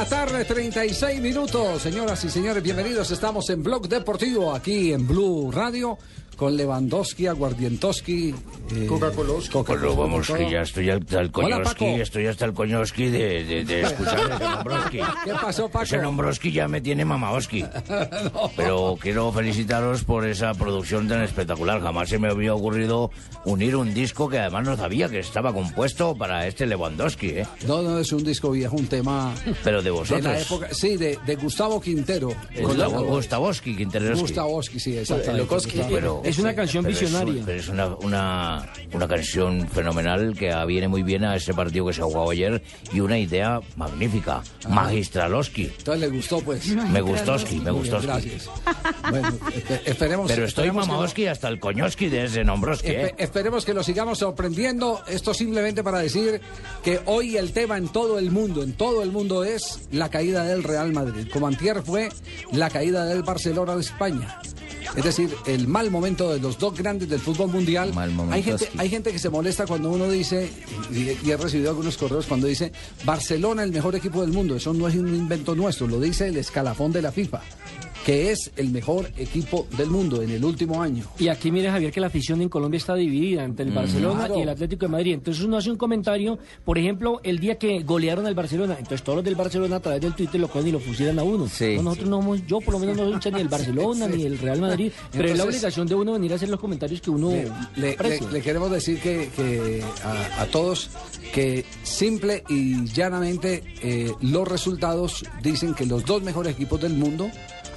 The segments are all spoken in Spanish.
La tarde, 36 minutos. Señoras y señores, bienvenidos. Estamos en Blog Deportivo, aquí en Blue Radio, con Lewandowski, Aguardientoski, eh, Coca-Cola. Pero vamos, que ya estoy hasta el Hola, coñoski, estoy hasta el coñoski de, de, de escuchar ese Nombroski. ¿Qué pasó, Paco? Ese Nombroski ya me tiene mamaoski. Pero quiero felicitaros por esa producción tan espectacular. Jamás se me había ocurrido unir un disco que además no sabía que estaba compuesto para este Lewandowski, ¿eh? No, no es un disco viejo, un tema Pero de de vosotros. la época. Sí, de, de Gustavo Quintero. Gustavo- Gustavowski, Quinteroski. Gustavowski, sí, exactamente. Pero- Es una canción Pero es visionaria. pero es una, una, una canción fenomenal que viene muy bien a ese partido que se ha jugado ayer y una idea magnífica. Magistraloski. Entonces le gustó, pues. Me gustoski, me gustoski. Gracias. Bueno, espe- esperemos. Pero estoy mamaoski hasta el coñoski de ese Nombroski, Espe- ¿eh? esperemos que lo sigamos sorprendiendo. Esto simplemente para decir que hoy el tema en todo el mundo, en todo el mundo es la caída del Real Madrid. Como antier fue la caída del Barcelona de España. Es decir, el mal momento de los dos grandes del fútbol mundial. Mal hay, gente, hay gente que se molesta cuando uno dice, y, y he recibido algunos correos cuando dice, Barcelona el mejor equipo del mundo. Eso no es un invento nuestro, lo dice el escalafón de la FIFA, que es el mejor equipo del mundo en el último año. Y aquí mire Javier que la afición en Colombia está dividida entre el Barcelona Claro. y el Atlético de Madrid. Entonces uno hace un comentario, por ejemplo, el día que golearon al Barcelona, entonces todos los del Barcelona a través del Twitter lo cogen y lo fusilan a uno. No, nosotros no somos, yo por lo menos no soy ni del Barcelona ni del Real Madrid, pero es la obligación de uno venir a hacer los comentarios que uno Le, queremos decir que, que a, a todos que simple y llanamente eh, los resultados dicen que los dos mejores equipos del mundo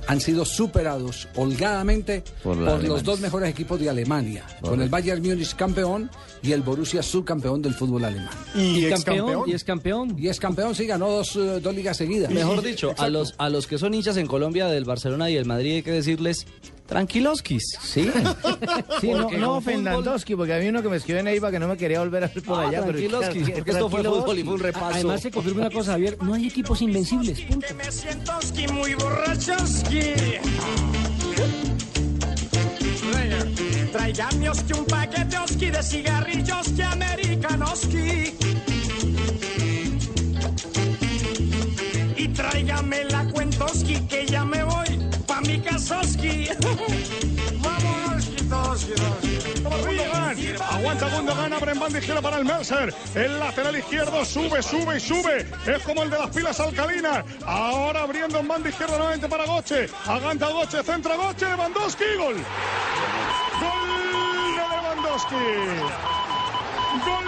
han sido superados holgadamente por, Por los dos mejores equipos de Alemania, con el Bayern Múnich campeón y el Borussia subcampeón del fútbol alemán. y, campeón, y es campeón. Y es campeón, sí, ganó dos, eh, dos ligas seguidas. Mejor dicho, a los, a los que son hinchas en Colombia del Barcelona y el Madrid hay que decirles tranquiloskis. Sí. Sí, no, Porque no con ofendandoski, porque había uno que me escribió en Eiva que no me quería volver a ver por Ah, allá. pero tranquiloskis, claro, porque esto fue fútbol y fue un repaso. Además se confirma una cosa, Javier, no hay equipos invencibles, punto. Me sientoski, muy borrachoski. Tráigame un paquete oski de cigarrillos que americanoski. Y tráigame casoski. Vamos. Aguanta Gundogan, abre en banda izquierda para el Mercer. El lateral izquierdo sube, sube y sube. Es como el de las pilas alcalinas. Ahora abriendo en banda izquierda nuevamente para Goche. Aguanta Goche, centra Goche, Lewandowski, gol. Gol de Lewandowski. Gol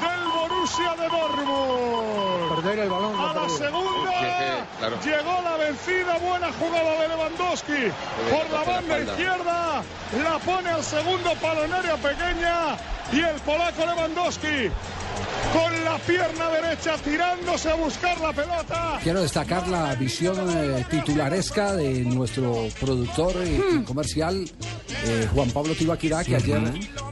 del Borussia de Dortmund. A la segunda. Llegó la vencida, buena jugada de Lewandowski. Por la banda izquierda, la pone al segundo palo en área pequeña y el polaco Lewandowski con la pierna derecha tirándose a buscar la pelota. Quiero destacar la visión eh, titularesca de nuestro productor eh, comercial, eh, Juan Pablo Tibaquirá, que ayer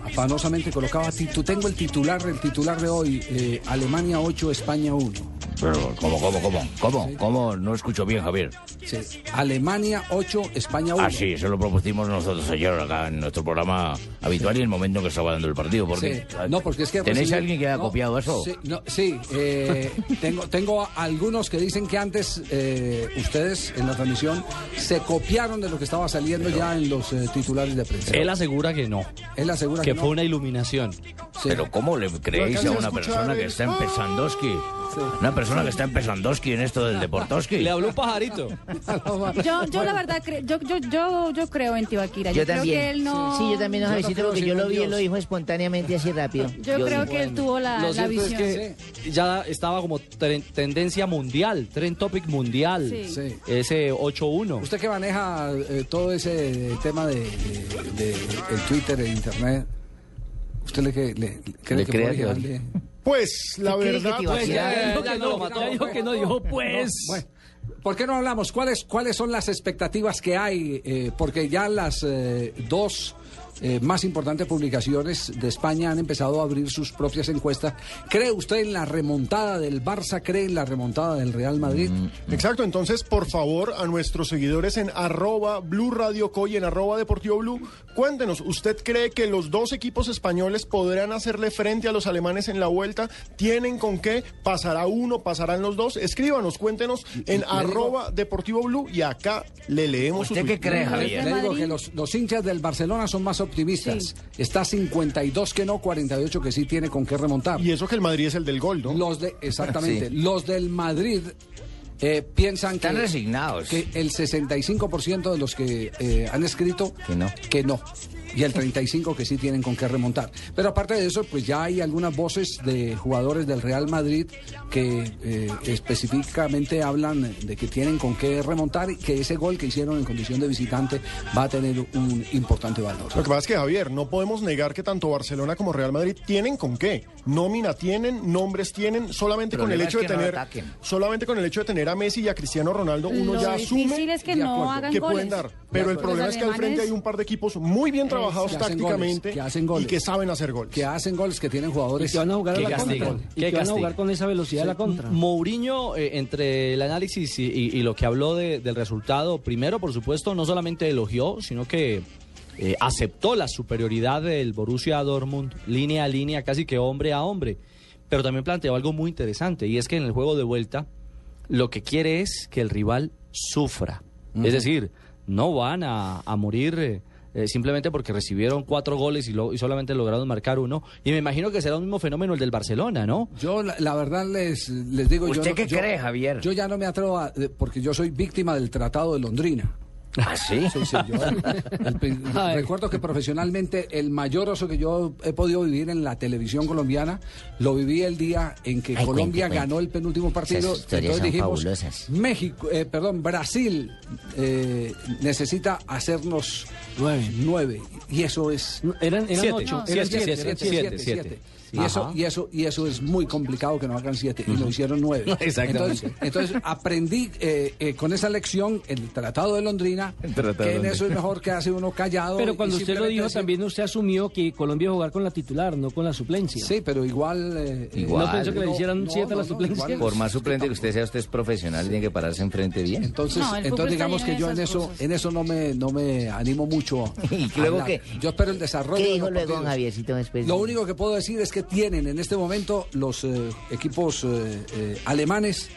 afanosamente colocaba, titu- tengo el titular, el titular de hoy, eh, Alemania 8, España 1. Pero, ¿cómo, cómo, cómo? ¿Cómo? ¿Cómo? No escucho bien, Javier. Sí, Alemania 8, España 1. Ah, sí, eso lo propusimos nosotros ayer acá en nuestro programa habitual y en el momento en que estaba dando el partido. Porque, Sí. No, porque es que ¿Tenéis recibí- alguien que haya no, copiado eso? Sí, no, sí, eh, tengo, tengo algunos que dicen que antes eh, ustedes en la transmisión se copiaron de lo que estaba saliendo ya en los eh, titulares de prensa. Él asegura que no, Él asegura que, que no. fue una iluminación. Sí. Pero ¿cómo le creéis a una persona que está empezando? Una persona persona que está empezandoski en esto del deportoski. Le habló un pajarito. Yo, yo la verdad, cre- yo, yo, yo, yo creo en Tibaquira. Yo, Yo creo también. que él no... Sí, yo también, don Yo no Javiercito, creo porque yo lo vi, él Dios. lo dijo espontáneamente así rápido. Yo creo que él tuvo la, Lo la cierto visión. es que ya estaba como tren- tendencia mundial, trend topic mundial. Sí. Sí. Ese 8-1. Usted que maneja eh, todo ese tema de, de- de el Twitter, el Internet, ¿usted le, cree Le que Pues la ¿Qué cree que verdad, Pues ya, ya dijo que no, dijo pues. Bueno, ¿por qué no hablamos? ¿Cuáles, cuáles son las expectativas que hay? Eh, porque ya las eh, dos eh, más importantes publicaciones de España han empezado a abrir sus propias encuestas. ¿Cree usted en la remontada del Barça? ¿Cree en la remontada del Real Madrid? exacto. Entonces, por favor, a nuestros seguidores en arroba Blue Radio Coy, en arroba Deportivo Blue, cuéntenos, ¿usted cree que los dos equipos españoles podrán hacerle frente a los alemanes en la vuelta? ¿Tienen con qué? ¿Pasará uno? ¿Pasarán los dos? Escríbanos, cuéntenos en digo- arroba Deportivo Blue y acá le leemos su ¿Usted qué cree, Javier? Le digo que los, los hinchas del Barcelona son más optimistas. Está 52 que no, 48 que sí tiene con qué remontar. Y eso que el Madrid es el del gol, ¿no? Los de, exactamente, Sí. los del Madrid eh, piensan Están que, resignados. que el 65% de los que eh, han escrito Que no. que no. Y el 35 que sí tienen con qué remontar. Pero aparte de eso, pues ya hay algunas voces de jugadores del Real Madrid que eh, específicamente hablan de que tienen con qué remontar y que ese gol que hicieron en condición de visitante va a tener un importante valor. Lo que pasa es que, Javier, no podemos negar que tanto Barcelona como Real Madrid tienen con qué. Nómina tienen, nombres tienen, solamente con el hecho es de no tener solamente con el hecho de tener a Messi y a Cristiano Ronaldo, uno Lo ya asume es que de no acuerdo, hagan que goles. pueden dar. Pero el problema es que al frente hay un par de equipos muy bien trabajados Que hacen goles, tácticamente que hacen goles. y que saben hacer goles. Que hacen goles, que tienen Y jugadores que van a jugar a la contra. Y que van a jugar con esa velocidad a la contra. Mourinho, eh, entre el análisis y, y- y lo que habló de- del resultado, primero, por supuesto, no solamente elogió, sino que eh, aceptó la superioridad del Borussia Dortmund, línea a línea, casi que hombre a hombre. Pero también planteó algo muy interesante, y es que en el juego de vuelta, lo que quiere es que el rival sufra. Es decir, no van a, a morir. eh, eh, simplemente porque recibieron cuatro goles y, lo- y solamente lograron marcar uno. Y me imagino que será un mismo fenómeno el del Barcelona, ¿no? Yo la, la verdad les, les digo... yo ¿Usted no- qué yo- cree, Javier? Yo ya no me atrevo a... Porque yo soy víctima del Tratado de Londrina. ¿Ah, sí? Sí, sí, yo- el pri- Ay. recuerdo que profesionalmente el mayor oso que yo he podido vivir en la televisión colombiana lo viví el día en que Ay, Colombia cuente, cuente. ganó el penúltimo partido. Esas historias son fabulosas. México, eh, perdón, Brasil eh, necesita hacernos Nueve. nueve y eso es Eran, eran Siete. ocho. No, eran siete, siete, siete, Y eso, y eso, y eso es muy complicado que nos hagan siete, y lo hicieron nueve. Exactamente. Entonces, entonces aprendí eh, eh, con esa lección el Tratado de Londrina, Tratado que en eso es mejor que hace uno callado. Pero cuando usted lo dijo, decir- también usted asumió que Colombia iba a jugar con la titular, no con la suplencia. Sí, pero igual. eh, eh, Igual. ¿No pensó que le no, hicieran no, siete a la no, no, suplencia? igual. Por más suplente que usted sea, usted es profesional, tiene que pararse enfrente bien. Entonces, No, entonces digamos que yo en eso, cosas. en eso no me, no me animo mucho. ¿Y luego qué? Yo espero el desarrollo. ¿Qué dijo luego. Javiercito después? Lo único que puedo decir es que tienen en este momento los eh, equipos eh, eh, alemanes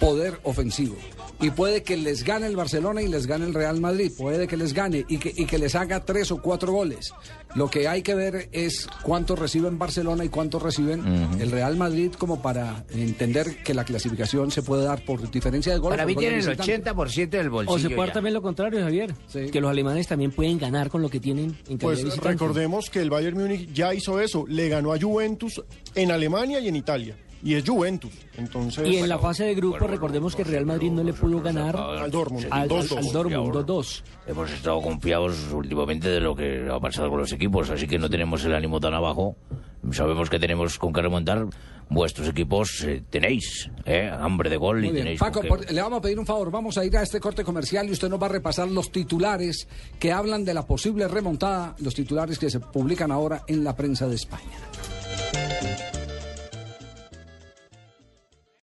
poder ofensivo. Y puede que les gane el Barcelona y les gane el Real Madrid. Puede que les gane y que, y que les haga tres o cuatro goles. Lo que hay que ver es cuántos reciben Barcelona y cuántos reciben el Real Madrid como para entender que la clasificación se puede dar por diferencia de goles. Para mí tienen el visitante. 80% del bolsillo. O se puede ya. también lo contrario, Javier. Sí. Que los alemanes también pueden ganar con lo que tienen en Pues visitante. recordemos que el Bayern Múnich ya hizo eso, le ganó a Juventus en Alemania y en Italia. Y es Juventus. Entonces, Y en la fase de grupo, recordemos que Real Madrid no le pudo ganar al Dortmund, al, al, 2-2. al Dortmund 2-2. Hemos estado confiados últimamente de lo que ha pasado con los equipos, así que no tenemos el ánimo tan abajo. Sabemos que tenemos con qué remontar. Vuestros equipos eh, tenéis ¿eh? hambre de gol y tenéis Paco, qué- por- le vamos a pedir un favor. Vamos a ir a este corte comercial y usted nos va a repasar los titulares que hablan de la posible remontada, los titulares que se publican ahora en la prensa de España.